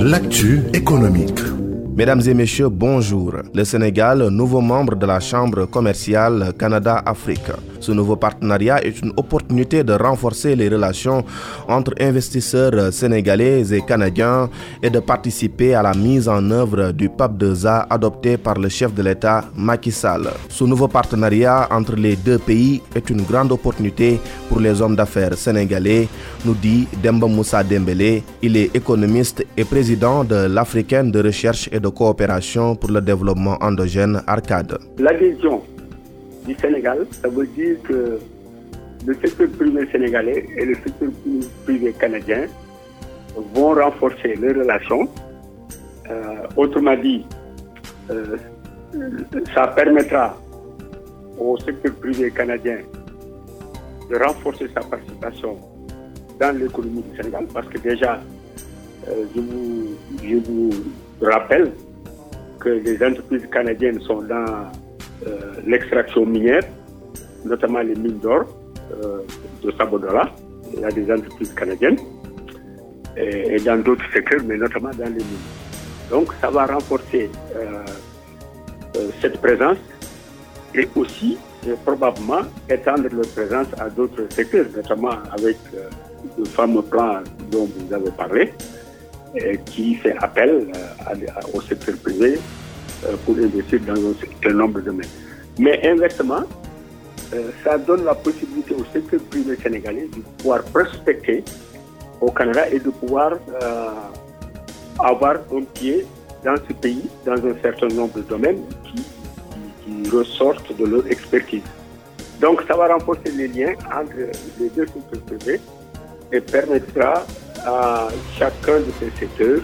L'actu économique. Mesdames et messieurs, bonjour. Le Sénégal, nouveau membre de la Chambre commerciale Canada-Afrique. Ce nouveau partenariat est une opportunité de renforcer les relations entre investisseurs sénégalais et canadiens et de participer à la mise en œuvre du PAP 2A adopté par le chef de l'État Macky Sall. Ce nouveau partenariat entre les deux pays est une grande opportunité pour les hommes d'affaires sénégalais, nous dit Demba Moussa Dembélé. Il est économiste et président de l'Africaine de recherche et de coopération pour le développement endogène Arcade. L'adhésion du Sénégal, ça veut dire que le secteur privé sénégalais et le secteur privé canadien vont renforcer les relations. Euh, autrement dit, euh, ça permettra au secteur privé canadien de renforcer sa participation dans l'économie du Sénégal parce que déjà, euh, je vous rappelle que les entreprises canadiennes sont dans euh, l'extraction minière, notamment les mines d'or euh, de Sabodola. Il y a des entreprises canadiennes et, dans d'autres secteurs, mais notamment dans les mines. Donc ça va renforcer euh, cette présence et aussi probablement étendre leur présence à d'autres secteurs, notamment avec le fameux plan dont vous avez parlé, qui fait appel au secteur privé euh, pour investir dans un certain nombre de domaines. Mais inversement, euh, ça donne la possibilité au secteur privé sénégalais de pouvoir prospecter au Canada et de pouvoir euh, avoir un pied dans ce pays, dans un certain nombre de domaines qui, ressortent de leur expertise. Donc ça va renforcer les liens entre les deux secteurs privés et permettra à chacun de ces secteurs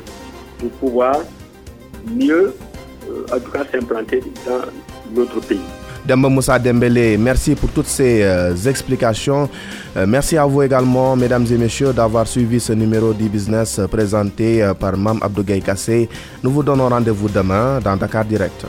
de pouvoir mieux en tout cas s'implanter dans notre pays. Demba Moussa Dembélé, merci pour toutes ces euh, explications. Euh, merci à vous également, mesdames et messieurs, d'avoir suivi ce numéro d'e-business euh, présenté par Mam Abdougaï Kassé. Nous vous donnons rendez-vous demain dans Dakar Direct.